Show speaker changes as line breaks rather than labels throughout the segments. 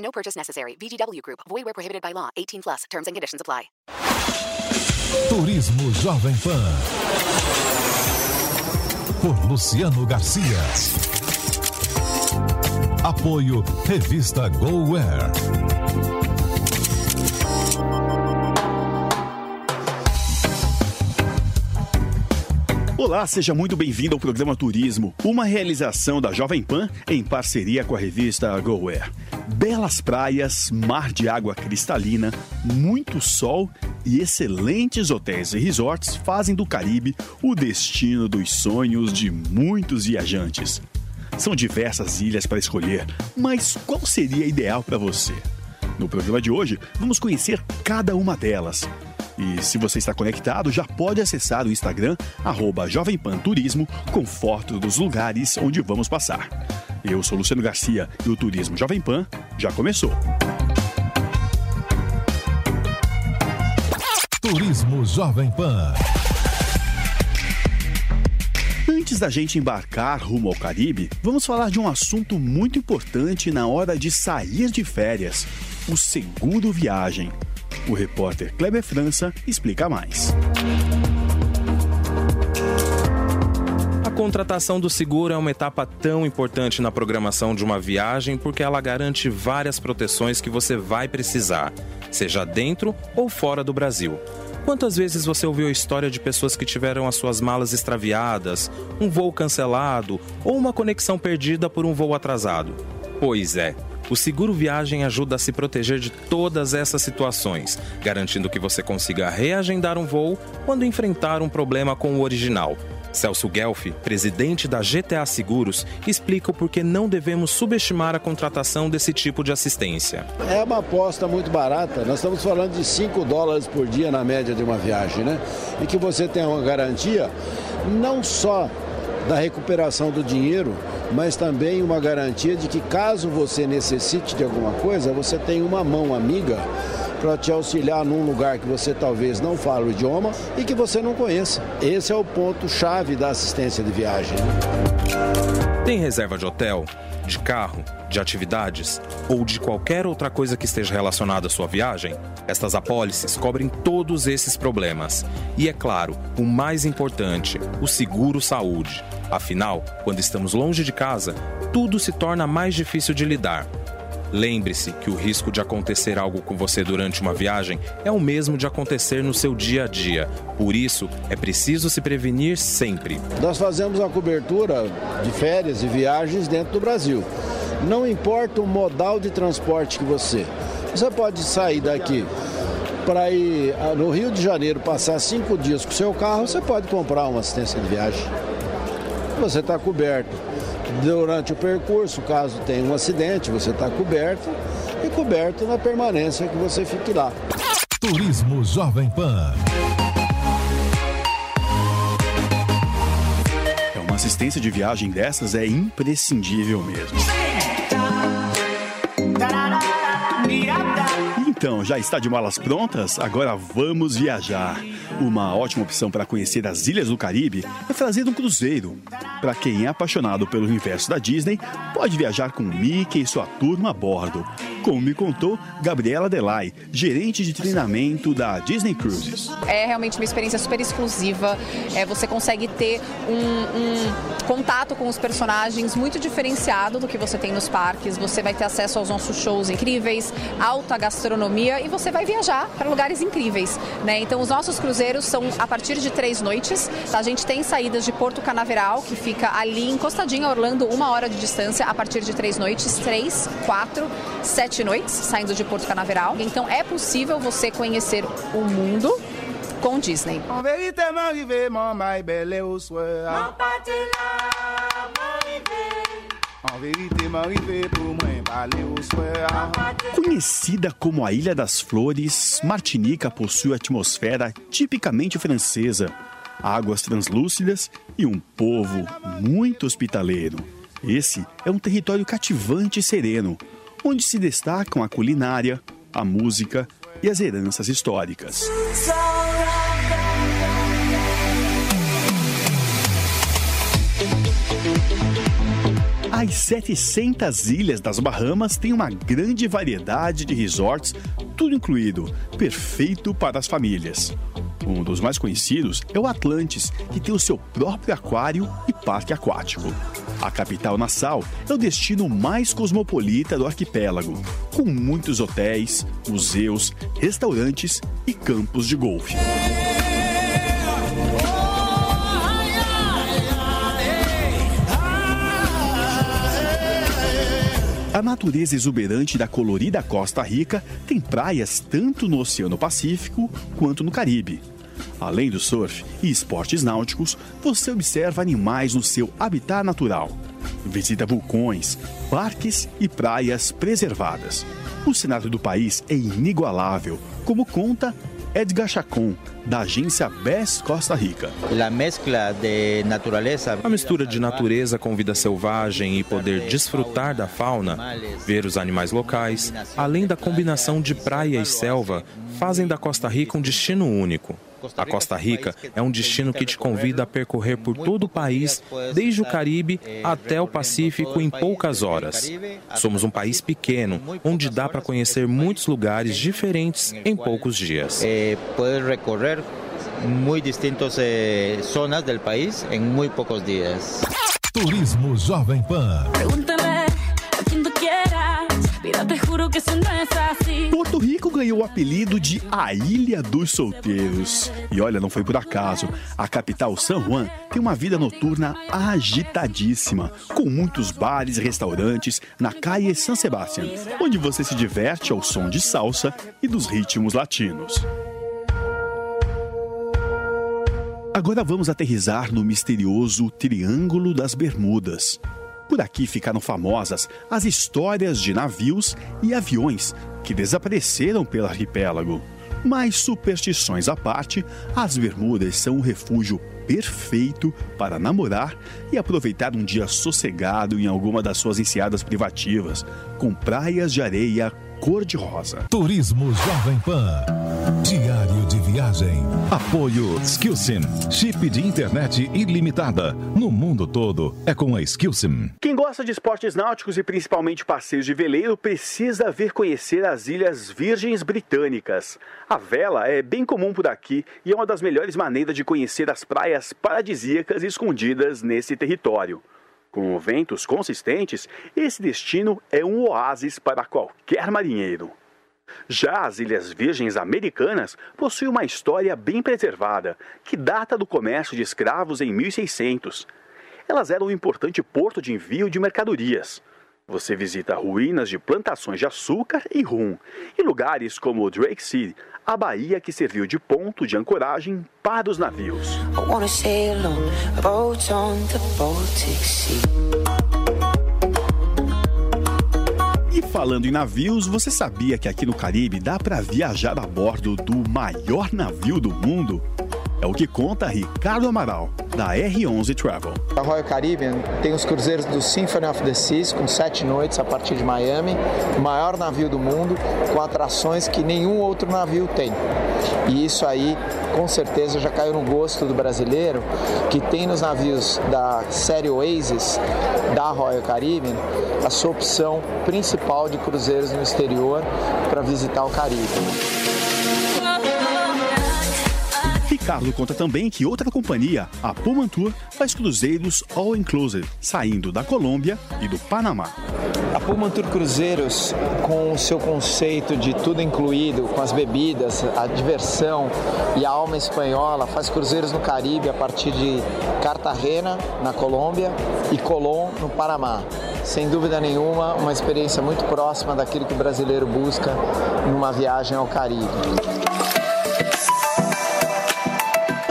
No purchase necessary. VGW Group. Void where prohibited by law. 18 plus. Terms and conditions apply.
Turismo Jovem Pan. Por Luciano Garcia. Apoio Revista GoWare.
Olá, seja muito bem-vindo ao programa Turismo, uma realização da Jovem Pan em parceria com a revista GoWare. Belas praias, mar de água cristalina, muito sol e excelentes hotéis e resorts fazem do Caribe o destino dos sonhos de muitos viajantes. São diversas ilhas para escolher, mas qual seria ideal para você? No programa de hoje, vamos conhecer cada uma delas. E se você está conectado, já pode acessar o Instagram, arroba Jovem Pan Turismo, com foto dos lugares onde vamos passar. Eu sou Luciano Garcia e o Turismo Jovem Pan já começou.
Turismo Jovem Pan.
Antes da gente embarcar rumo ao Caribe, vamos falar de um assunto muito importante na hora de sair de férias: o seguro viagem. O repórter Kleber França explica mais.
A contratação do seguro é uma etapa tão importante na programação de uma viagem porque ela garante várias proteções que você vai precisar, seja dentro ou fora do Brasil. Quantas vezes você ouviu a história de pessoas que tiveram as suas malas extraviadas, um voo cancelado ou uma conexão perdida por um voo atrasado? Pois é. O seguro viagem ajuda a se proteger de todas essas situações, garantindo que você consiga reagendar um voo quando enfrentar um problema com o original. Celso Guelfi, presidente da GTA Seguros, explica o porquê não devemos subestimar a contratação desse tipo de assistência.
É uma aposta muito barata. Nós estamos falando de 5 dólares por dia na média de uma viagem, né? E que você tem uma garantia não só da recuperação do dinheiro, mas também uma garantia de que caso você necessite de alguma coisa, você tem uma mão amiga para te auxiliar num lugar que você talvez não fale o idioma e que você não conheça. Esse é o ponto chave da assistência de viagem.
Tem reserva de hotel, de carro, de atividades ou de qualquer outra coisa que esteja relacionada à sua viagem? Estas apólices cobrem todos esses problemas. E é claro, o mais importante, o seguro saúde. Afinal, quando estamos longe de casa, tudo se torna mais difícil de lidar. Lembre-se que o risco de acontecer algo com você durante uma viagem é o mesmo de acontecer no seu dia a dia. Por isso, é preciso se prevenir sempre.
Nós fazemos a cobertura de férias e viagens dentro do Brasil. Não importa o modal de transporte que você. Você pode sair daqui para ir no Rio de Janeiro passar cinco dias com o seu carro, você pode comprar uma assistência de viagem. Você está coberto durante o percurso, caso tenha um acidente, você está coberto e coberto na permanência que você fique lá.
Turismo Jovem Pan.
É uma assistência de viagem dessas é imprescindível mesmo. Então, já está de malas prontas? Agora vamos viajar. Uma ótima opção para conhecer as ilhas do Caribe é fazer um cruzeiro. Para quem é apaixonado pelo universo da Disney, pode viajar com Mickey e sua turma a bordo. Como me contou Gabriela Delay, gerente de treinamento da Disney Cruises.
É realmente uma experiência super exclusiva. É, você consegue ter um, um contato com os personagens muito diferenciado do que você tem nos parques. Você vai ter acesso aos nossos shows incríveis, alta gastronomia e você vai viajar para lugares incríveis. Né? Então, os nossos cruzeiros são a partir de três noites. Tá? A gente tem saídas de Porto Canaveral, que fica ali encostadinho a Orlando, uma hora de distância, a partir de três noites, três, quatro, sete noites, saindo de Porto Canaveral. Então, é possível você conhecer o mundo com Disney.
Conhecida como a Ilha das Flores, Martinica possui atmosfera tipicamente francesa, águas translúcidas e um povo muito hospitaleiro. Esse é um território cativante e sereno, onde se destacam a culinária, a música e as heranças históricas. As 700 ilhas das Bahamas têm uma grande variedade de resorts, tudo incluído, perfeito para as famílias. Um dos mais conhecidos é o Atlantis, que tem o seu próprio aquário e parque aquático. A capital Nassau é o destino mais cosmopolita do arquipélago, com muitos hotéis, museus, restaurantes e campos de golfe. A natureza exuberante da colorida Costa Rica tem praias tanto no Oceano Pacífico quanto no Caribe. Além do surf e esportes náuticos, você observa animais no seu habitat natural. Visita vulcões, parques e praias preservadas. O cenário do país é inigualável, como conta Edgar Chacon, da agência Best Costa Rica.
A mistura de natureza com vida selvagem e poder desfrutar da fauna, ver os animais locais, além da combinação de praia e selva, fazem da Costa Rica um destino único. A Costa Rica é um destino que te convida a percorrer por todo o país, desde o Caribe até o Pacífico, em poucas horas. Somos um país pequeno, onde dá para conhecer muitos lugares diferentes em poucos dias.
Pode recorrer muito distintas zonas do país em muito poucos dias.
Turismo Jovem Pan.
Porto Rico ganhou o apelido de a Ilha dos Solteiros. E olha, não foi por acaso. A capital, San Juan, tem uma vida noturna agitadíssima, com muitos bares e restaurantes na Calle San Sebastián, onde você se diverte ao som de salsa e dos ritmos latinos. Agora vamos aterrizar no misterioso Triângulo das Bermudas. Por aqui ficaram famosas as histórias de navios e aviões que desapareceram pelo arquipélago. Mas superstições à parte, as Bermudas são um refúgio perfeito para namorar e aproveitar um dia sossegado em alguma das suas enseadas privativas, com praias de areia cor-de-rosa.
Turismo Jovem Pan. Diário
Apoio Skillsim. Chip de internet ilimitada. No mundo todo é com a Skillsim.
Quem gosta de esportes náuticos e principalmente passeios de veleiro precisa vir conhecer as Ilhas Virgens Britânicas. A vela é bem comum por aqui e é uma das melhores maneiras de conhecer as praias paradisíacas escondidas nesse território. Com ventos consistentes, esse destino é um oásis para qualquer marinheiro. Já as Ilhas Virgens Americanas possuem uma história bem preservada, que data do comércio de escravos em 1600. Elas eram um importante porto de envio de mercadorias. Você visita ruínas de plantações de açúcar e rum, e lugares como Drake City, a baía que serviu de ponto de ancoragem para os navios. Falando em navios, você sabia que aqui no Caribe dá para viajar a bordo do maior navio do mundo? É o que conta Ricardo Amaral, da R11 Travel.
A Royal Caribbean tem os cruzeiros do Symphony of the Seas, com sete noites a partir de Miami, o maior navio do mundo, com atrações que nenhum outro navio tem. E isso aí, com certeza, já caiu no gosto do brasileiro, que tem nos navios da série Oasis, da Royal Caribbean, a sua opção principal de cruzeiros no exterior para visitar o Caribe.
Ricardo conta também que outra companhia, a Pullman faz cruzeiros all inclusive, saindo da Colômbia e do Panamá.
A Pullman Tour Cruzeiros, com o seu conceito de tudo incluído, com as bebidas, a diversão e a alma espanhola, faz cruzeiros no Caribe a partir de Cartagena, na Colômbia, e Colón, no Panamá. Sem dúvida nenhuma, uma experiência muito próxima daquilo que o brasileiro busca numa viagem ao Caribe.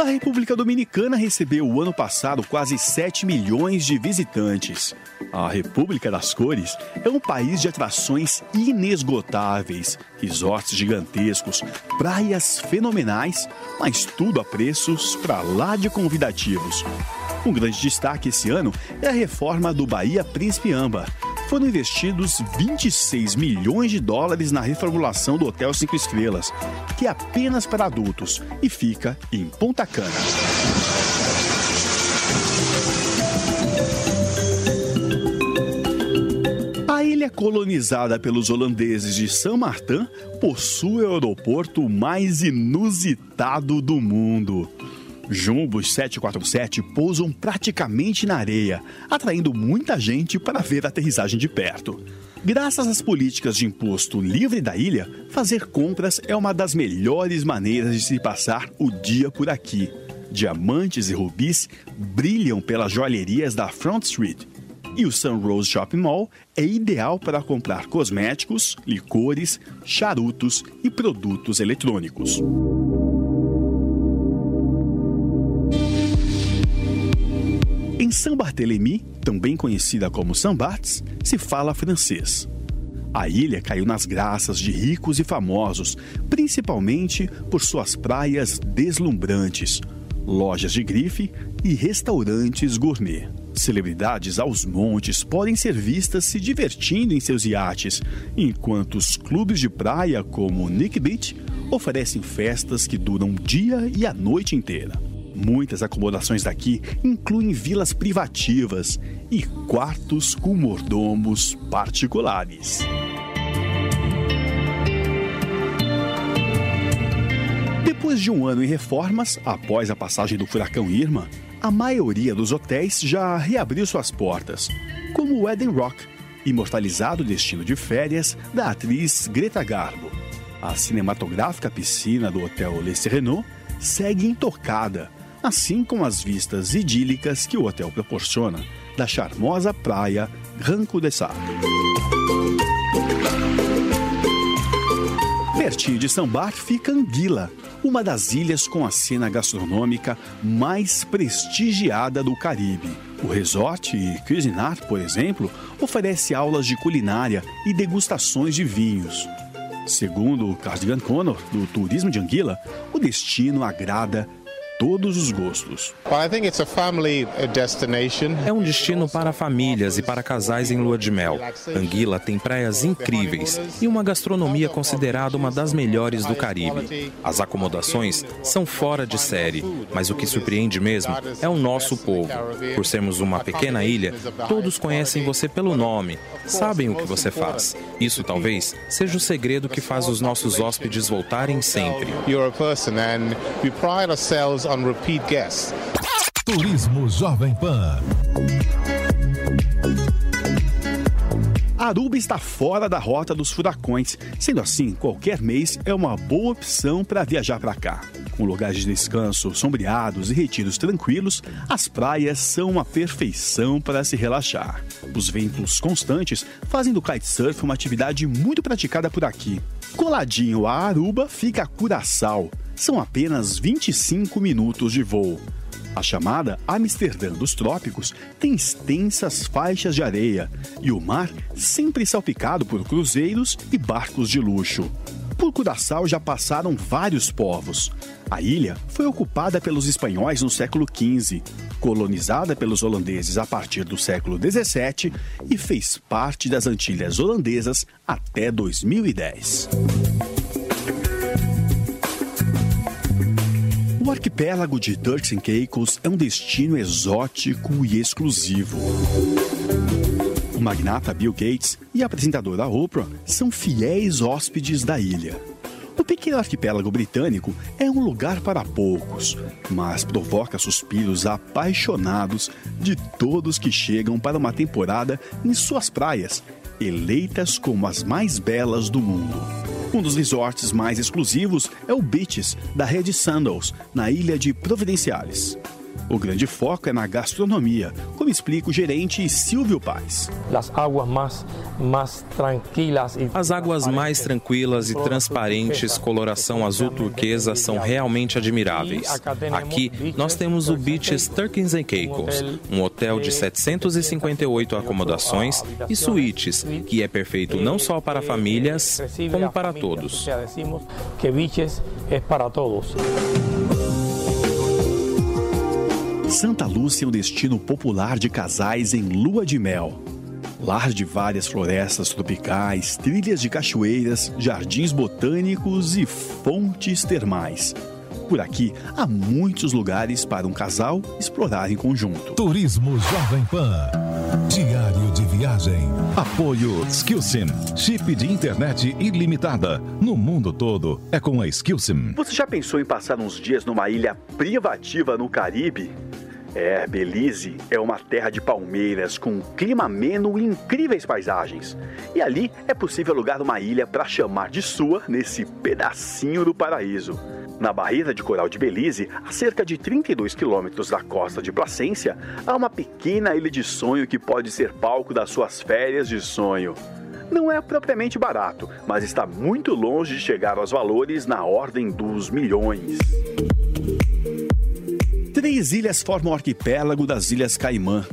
A República Dominicana recebeu o ano passado quase 7 milhões de visitantes. A República das Cores é um país de atrações inesgotáveis, resorts gigantescos, praias fenomenais, mas tudo a preços para lá de convidativos. Um grande destaque esse ano é a reforma do Bahia Príncipe Amba. Foram investidos 26 milhões de dólares na reformulação do Hotel 5 Estrelas, que é apenas para adultos e fica em Ponta Cana. A ilha colonizada pelos holandeses de São Martin possui o aeroporto mais inusitado do mundo. Jumbos 747 pousam praticamente na areia, atraindo muita gente para ver a aterrissagem de perto. Graças às políticas de imposto livre da ilha, fazer compras é uma das melhores maneiras de se passar o dia por aqui. Diamantes e rubis brilham pelas joalherias da Front Street. E o Sunrose Shopping Mall é ideal para comprar cosméticos, licores, charutos e produtos eletrônicos. Em São Barthélemy, também conhecida como Saint-Barths, se fala francês. A ilha caiu nas graças de ricos e famosos, principalmente por suas praias deslumbrantes, lojas de grife e restaurantes gourmet. Celebridades aos montes podem ser vistas se divertindo em seus iates, enquanto os clubes de praia como Nick Beach oferecem festas que duram o dia e a noite inteira. Muitas acomodações daqui incluem vilas privativas e quartos com mordomos particulares. Depois de um ano em reformas, após a passagem do furacão Irma, a maioria dos hotéis já reabriu suas portas, como o Eden Rock, imortalizado destino de férias da atriz Greta Garbo. A cinematográfica piscina do Hotel Le Sereno segue intocada, assim como as vistas idílicas que o hotel proporciona da charmosa praia Ranco de Sá. Pertinho de Sambar fica Anguila, uma das ilhas com a cena gastronômica mais prestigiada do Caribe. O resort Cuisinar, por exemplo, oferece aulas de culinária e degustações de vinhos. Segundo Cardigan Connor, do Turismo de Anguila, o destino agrada todos os gostos.
É um destino para famílias e para casais em lua de mel. Anguila tem praias incríveis e uma gastronomia considerada uma das melhores do Caribe. As acomodações são fora de série, mas o que surpreende mesmo é o nosso povo. Por sermos uma pequena ilha, todos conhecem você pelo nome, sabem o que você faz. Isso talvez seja o segredo que faz os nossos hóspedes voltarem sempre
on repeat guests. Turismo Jovem Pan.
Aruba está fora da rota dos furacões. Sendo assim, qualquer mês é uma boa opção para viajar para cá. Com lugares de descanso sombreados e retiros tranquilos, as praias são uma perfeição para se relaxar. Os ventos constantes fazem do kitesurf uma atividade muito praticada por aqui. Coladinho a Aruba fica Curaçao, são apenas 25 minutos de voo. A chamada Amsterdã dos Trópicos tem extensas faixas de areia e o mar sempre salpicado por cruzeiros e barcos de luxo. Por Curaçao já passaram vários povos. A ilha foi ocupada pelos espanhóis no século XV, colonizada pelos holandeses a partir do século XVII e fez parte das Antilhas Holandesas até 2010. O arquipélago de Turks and Caicos é um destino exótico e exclusivo. O magnata Bill Gates e a apresentadora Oprah são fiéis hóspedes da ilha. O pequeno arquipélago britânico é um lugar para poucos, mas provoca suspiros apaixonados de todos que chegam para uma temporada em suas praias, eleitas como as mais belas do mundo. Um dos resorts mais exclusivos é o Beaches, da rede Sandals, na ilha de Providenciales. O grande foco é na gastronomia, como explica o gerente Silvio Paz.
As águas mais, mais tranquilas e
As águas mais tranquilas e transparentes, coloração azul turquesa, são realmente admiráveis. Aqui nós temos o Beaches Turkins and Caicos, um hotel de 758 acomodações e suítes, que é perfeito não só para famílias, como para todos.
que Beaches é para todos.
Santa Lúcia é um destino popular de casais em lua de mel. Lar de várias florestas tropicais, trilhas de cachoeiras, jardins botânicos e fontes termais. Por aqui há muitos lugares para um casal explorar em conjunto.
Turismo Jovem Pan. Diário de viagem.
Apoio Skillsim. Chip de internet ilimitada. No mundo todo é com a Skillsim.
Você já pensou em passar uns dias numa ilha privativa no Caribe? É, Belize é uma terra de palmeiras com um clima ameno e incríveis paisagens. E ali é possível alugar uma ilha para chamar de sua nesse pedacinho do paraíso. Na barreira de coral de Belize, a cerca de 32 quilômetros da costa de Placência, há uma pequena ilha de sonho que pode ser palco das suas férias de sonho. Não é propriamente barato, mas está muito longe de chegar aos valores na ordem dos milhões. Três ilhas formam o arquipélago das Ilhas Caimã.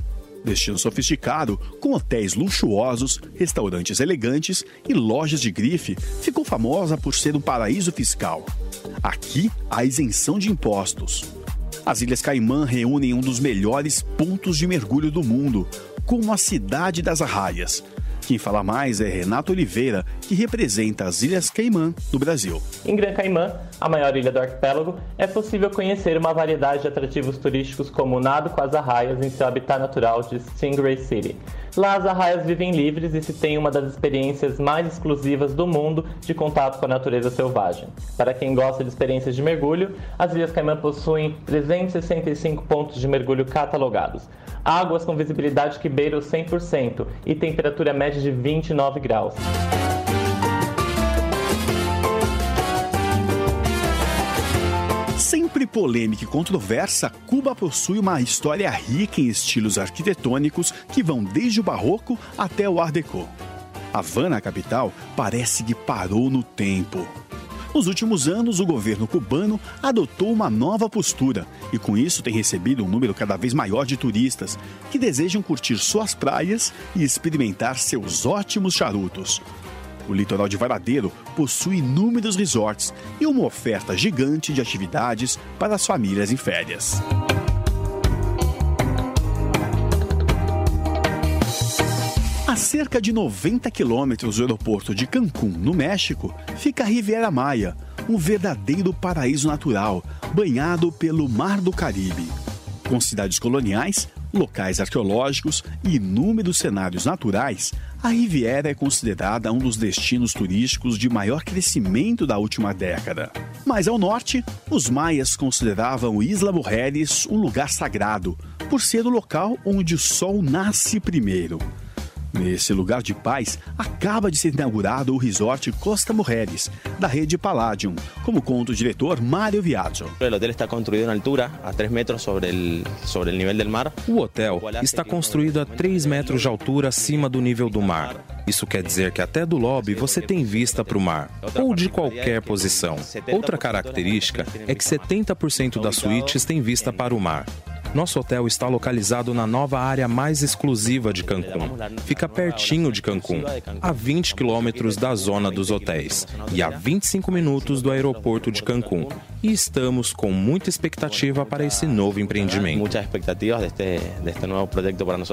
Destino sofisticado, com hotéis luxuosos, restaurantes elegantes e lojas de grife, ficou famosa por ser um paraíso fiscal. Aqui há isenção de impostos. As Ilhas Caimã reúnem um dos melhores pontos de mergulho do mundo, como a Cidade das Arraias. Quem fala mais é Renato Oliveira, que representa as Ilhas Caimã no Brasil.
Em Gran Caimã, a maior ilha do arquipélago, é possível conhecer uma variedade de atrativos turísticos como o nado com as arraias em seu habitat natural de Stingray City. Lá as arraias vivem livres e se tem uma das experiências mais exclusivas do mundo de contato com a natureza selvagem. Para quem gosta de experiências de mergulho, as Ilhas Caimã possuem 365 pontos de mergulho catalogados. Águas com visibilidade que beira os 100% e temperatura média de 29 graus.
Sempre polêmica e controversa, Cuba possui uma história rica em estilos arquitetônicos que vão desde o barroco até o Art Deco. Havana, a capital, parece que parou no tempo. Nos últimos anos, o governo cubano adotou uma nova postura e, com isso, tem recebido um número cada vez maior de turistas que desejam curtir suas praias e experimentar seus ótimos charutos. O litoral de Varadeiro possui inúmeros resorts e uma oferta gigante de atividades para as famílias em férias. A cerca de 90 quilômetros do aeroporto de Cancún, no México, fica a Riviera Maia, um verdadeiro paraíso natural, banhado pelo Mar do Caribe. Com cidades coloniais, locais arqueológicos e inúmeros cenários naturais, a Riviera é considerada um dos destinos turísticos de maior crescimento da última década. Mais ao norte, os maias consideravam Isla Mujeres um lugar sagrado, por ser o local onde o sol nasce primeiro. Nesse lugar de paz, acaba de ser inaugurado o resort Costa Mujeres, da rede Palladium, como conta o diretor Mário Viaggio.
O hotel está construído na altura, a 3 metros sobre o sobre el nível del mar.
O hotel está construído a 3 metros de altura acima do nível do mar. Isso quer dizer que até do lobby você tem vista para o mar, ou de qualquer posição. Outra característica é que 70% das suítes têm vista para o mar. Nosso hotel está localizado na nova área mais exclusiva de Cancún. Fica pertinho de Cancún, a 20 quilômetros da zona dos hotéis e a 25 minutos do aeroporto de Cancún. E estamos com muita expectativa para esse novo empreendimento.
Muitas expectativas deste, deste novo projeto para nós.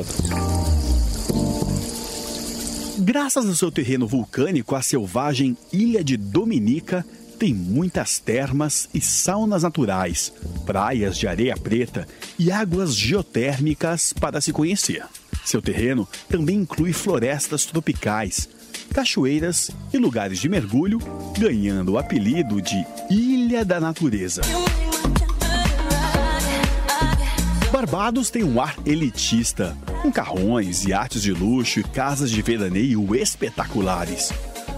Graças ao seu terreno vulcânico, a selvagem Ilha de Dominica tem muitas termas e saunas naturais, praias de areia preta e águas geotérmicas para se conhecer. Seu terreno também inclui florestas tropicais, cachoeiras e lugares de mergulho, ganhando o apelido de Ilha da Natureza. Barbados tem um ar elitista, com carrões, iates de luxo e casas de veraneio espetaculares.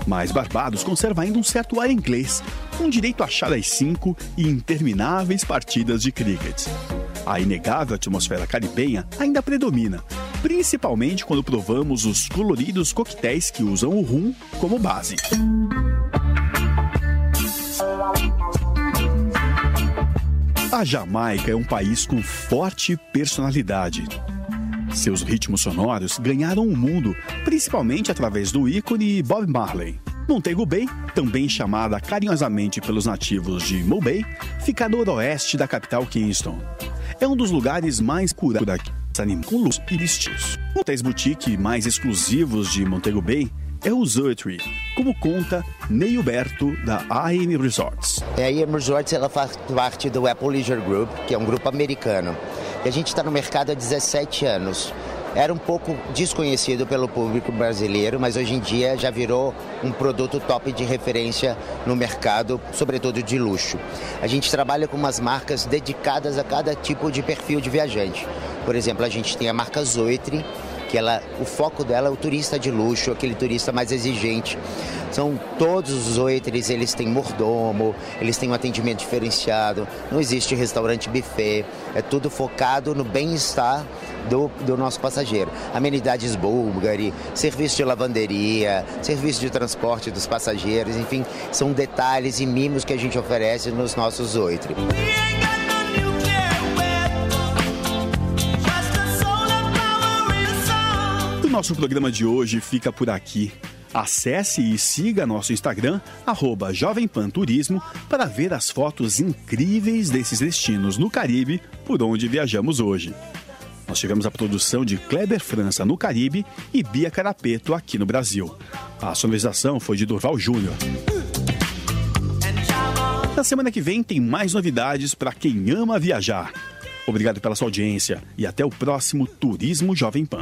Mas Barbados conserva ainda um certo ar inglês, com direito a chá às 5 e intermináveis partidas de cricket. A inegável atmosfera caribenha ainda predomina, principalmente quando provamos os coloridos coquetéis que usam o rum como base. A Jamaica é um país com forte personalidade. Seus ritmos sonoros ganharam o mundo, principalmente através do ícone Bob Marley. Montego Bay, também chamada carinhosamente pelos nativos de Mo Bay, fica no noroeste da capital Kingston. É um dos lugares mais curados com luz e vestidos. Hotéis boutique mais exclusivos de Montego Bay é o Zoetry, como conta Ney Huberto, da AM Resorts.
A AM Resorts ela faz parte do Apple Leisure Group, que é um grupo americano. E a gente está no mercado há 17 anos. Era um pouco desconhecido pelo público brasileiro, mas hoje em dia já virou um produto top de referência no mercado, sobretudo de luxo. A gente trabalha com umas marcas dedicadas a cada tipo de perfil de viajante. Por exemplo, a gente tem a marca Zoetry, que ela, o foco dela é o turista de luxo, aquele turista mais exigente. São todos os oitres, eles têm mordomo, eles têm um atendimento diferenciado, não existe restaurante buffet, é tudo focado no bem-estar do, do nosso passageiro. Amenidades búlgari, serviço de lavanderia, serviço de transporte dos passageiros, enfim, são detalhes e mimos que a gente oferece nos nossos oitres.
nosso programa de hoje fica por aqui. Acesse e siga nosso Instagram, arroba Jovem Pan Turismo, para ver as fotos incríveis desses destinos no Caribe por onde viajamos hoje. Nós tivemos a produção de Kleber França no Caribe e Bia Carapeto aqui no Brasil. A sonorização foi de Durval Júnior. Na semana que vem tem mais novidades para quem ama viajar. Obrigado pela sua audiência e até o próximo Turismo Jovem Pan.